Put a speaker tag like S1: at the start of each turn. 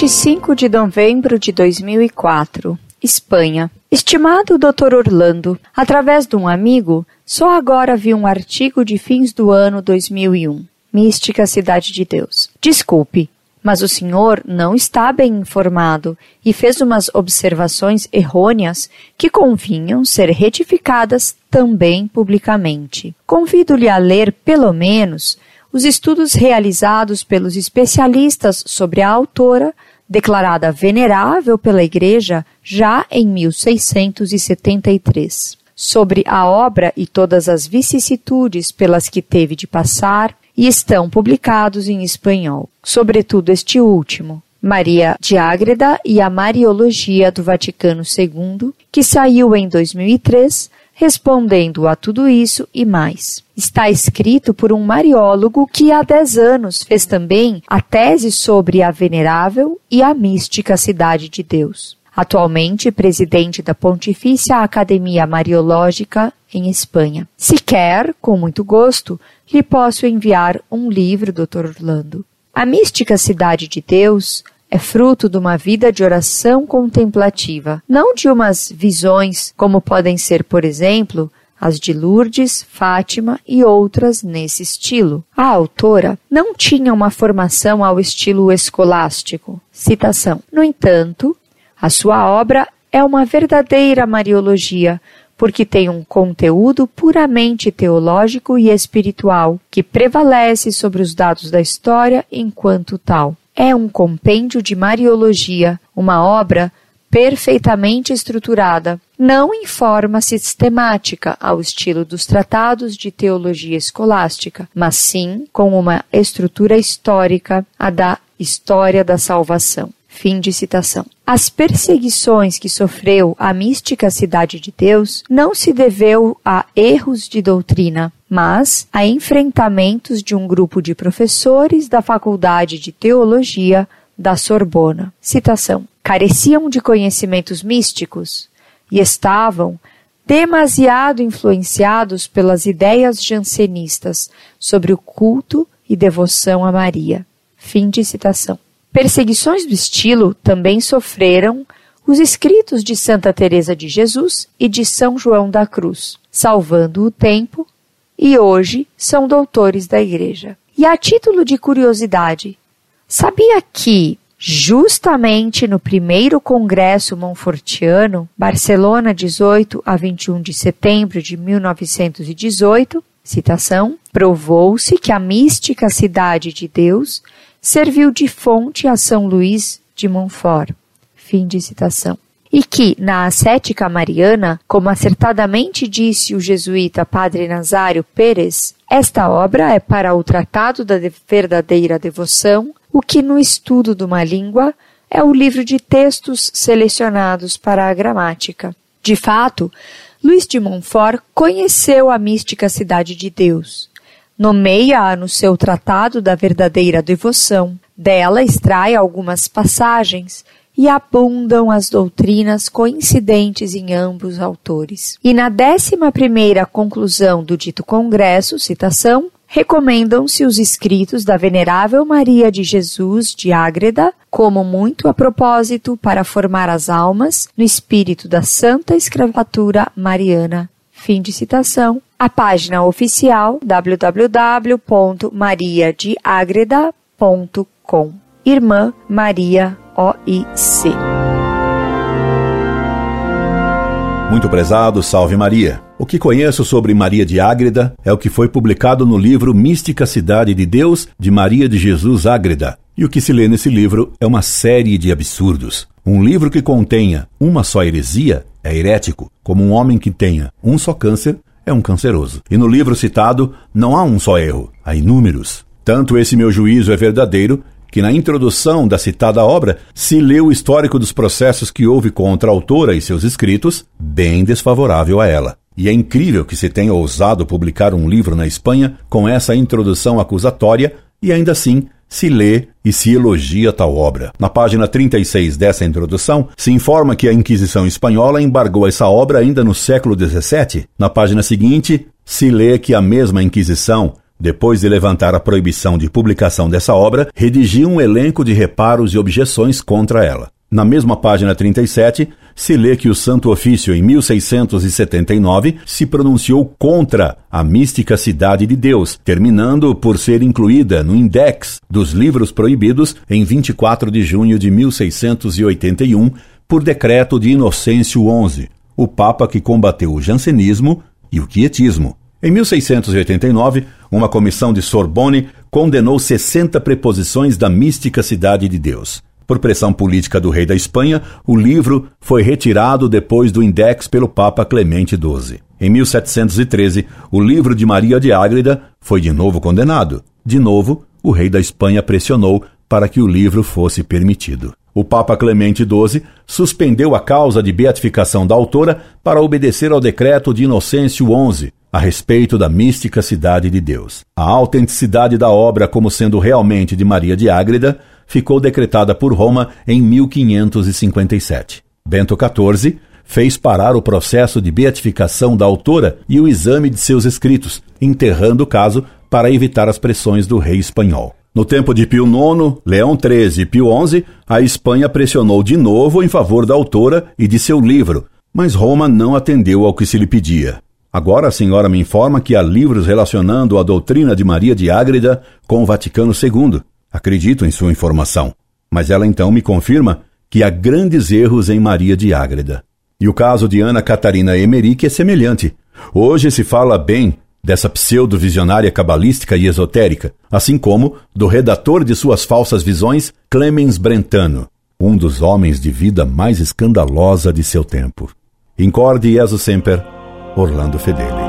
S1: 25 de novembro de 2004, Espanha. Estimado Dr. Orlando, através de um amigo, só agora vi um artigo de fins do ano 2001. Mística Cidade de Deus. Desculpe, mas o senhor não está bem informado e fez umas observações errôneas que convinham ser retificadas também publicamente. Convido-lhe a ler, pelo menos, os estudos realizados pelos especialistas sobre a autora, declarada venerável pela Igreja já em 1673, sobre a obra e todas as vicissitudes pelas que teve de passar, e estão publicados em espanhol, sobretudo este último, Maria de Ágreda e a Mariologia do Vaticano II, que saiu em 2003, respondendo a tudo isso e mais. Está escrito por um mariólogo que há dez anos fez também a tese sobre a venerável e a mística Cidade de Deus. Atualmente presidente da Pontifícia Academia Mariológica em Espanha. Se quer, com muito gosto, lhe posso enviar um livro, Dr. Orlando. A mística Cidade de Deus é fruto de uma vida de oração contemplativa, não de umas visões como podem ser, por exemplo, as de Lourdes, Fátima e outras nesse estilo. A autora não tinha uma formação ao estilo escolástico. Citação. No entanto, a sua obra é uma verdadeira mariologia, porque tem um conteúdo puramente teológico e espiritual que prevalece sobre os dados da história enquanto tal é um compêndio de Mariologia, uma obra perfeitamente estruturada, não em forma sistemática ao estilo dos tratados de teologia escolástica, mas sim com uma estrutura histórica, a da história da salvação. Fim de citação. As perseguições que sofreu a mística Cidade de Deus não se deveu a erros de doutrina, mas a enfrentamentos de um grupo de professores da Faculdade de Teologia da Sorbona. Citação: Careciam de conhecimentos místicos e estavam demasiado influenciados pelas ideias jansenistas sobre o culto e devoção a Maria. Fim de citação. Perseguições do estilo também sofreram os escritos de Santa Teresa de Jesus e de São João da Cruz, salvando o tempo, e hoje são doutores da Igreja. E a título de curiosidade, sabia que justamente no primeiro congresso monfortiano, Barcelona, 18 a 21 de setembro de 1918, citação, provou-se que a mística cidade de Deus serviu de fonte a São Luís de Montfort. Fim de citação. E que, na ascética mariana, como acertadamente disse o jesuíta Padre Nazário Pérez, esta obra é para o tratado da verdadeira devoção, o que no estudo de uma língua é o livro de textos selecionados para a gramática. De fato, Luís de Montfort conheceu a mística cidade de Deus, nomeia-a no seu Tratado da Verdadeira Devoção. Dela extrai algumas passagens e abundam as doutrinas coincidentes em ambos autores. E na décima primeira conclusão do dito congresso, citação, recomendam-se os escritos da Venerável Maria de Jesus de Ágreda como muito a propósito para formar as almas no espírito da santa escravatura mariana. Fim de citação a página oficial www.mariadeagreda.com. Irmã Maria OIC.
S2: Muito prezado, salve Maria. O que conheço sobre Maria de Ágreda é o que foi publicado no livro Mística Cidade de Deus, de Maria de Jesus Ágreda. E o que se lê nesse livro é uma série de absurdos. Um livro que contenha uma só heresia é herético, como um homem que tenha um só câncer é um canceroso. E no livro citado não há um só erro, há inúmeros. Tanto esse meu juízo é verdadeiro que na introdução da citada obra se lê o histórico dos processos que houve contra a autora e seus escritos, bem desfavorável a ela. E é incrível que se tenha ousado publicar um livro na Espanha com essa introdução acusatória e ainda assim se lê e se elogia tal obra. Na página 36 dessa introdução, se informa que a Inquisição Espanhola embargou essa obra ainda no século XVII. Na página seguinte, se lê que a mesma Inquisição depois de levantar a proibição de publicação dessa obra, redigiu um elenco de reparos e objeções contra ela. Na mesma página 37, se lê que o Santo Ofício, em 1679, se pronunciou contra a mística Cidade de Deus, terminando por ser incluída no Index dos Livros Proibidos em 24 de junho de 1681, por decreto de Inocêncio XI, o Papa que combateu o jansenismo e o quietismo. Em 1689, uma comissão de Sorbonne condenou 60 preposições da mística Cidade de Deus. Por pressão política do rei da Espanha, o livro foi retirado depois do index pelo Papa Clemente XII. Em 1713, o livro de Maria de Ágreda foi de novo condenado. De novo, o rei da Espanha pressionou para que o livro fosse permitido. O Papa Clemente XII suspendeu a causa de beatificação da autora para obedecer ao decreto de Inocêncio XI a respeito da mística Cidade de Deus. A autenticidade da obra como sendo realmente de Maria de Ágreda ficou decretada por Roma em 1557. Bento XIV fez parar o processo de beatificação da autora e o exame de seus escritos, enterrando o caso para evitar as pressões do rei espanhol. No tempo de Pio IX, Leão XIII e Pio XI, a Espanha pressionou de novo em favor da autora e de seu livro, mas Roma não atendeu ao que se lhe pedia. Agora a senhora me informa que há livros relacionando a doutrina de Maria de Ágreda com o Vaticano II. Acredito em sua informação, mas ela então me confirma que há grandes erros em Maria de Ágreda. E o caso de Ana Catarina Emerick é semelhante. Hoje se fala bem dessa pseudo-visionária cabalística e esotérica, assim como do redator de suas falsas visões, Clemens Brentano, um dos homens de vida mais escandalosa de seu tempo. Incorde Jesus Semper, Orlando Fedeli.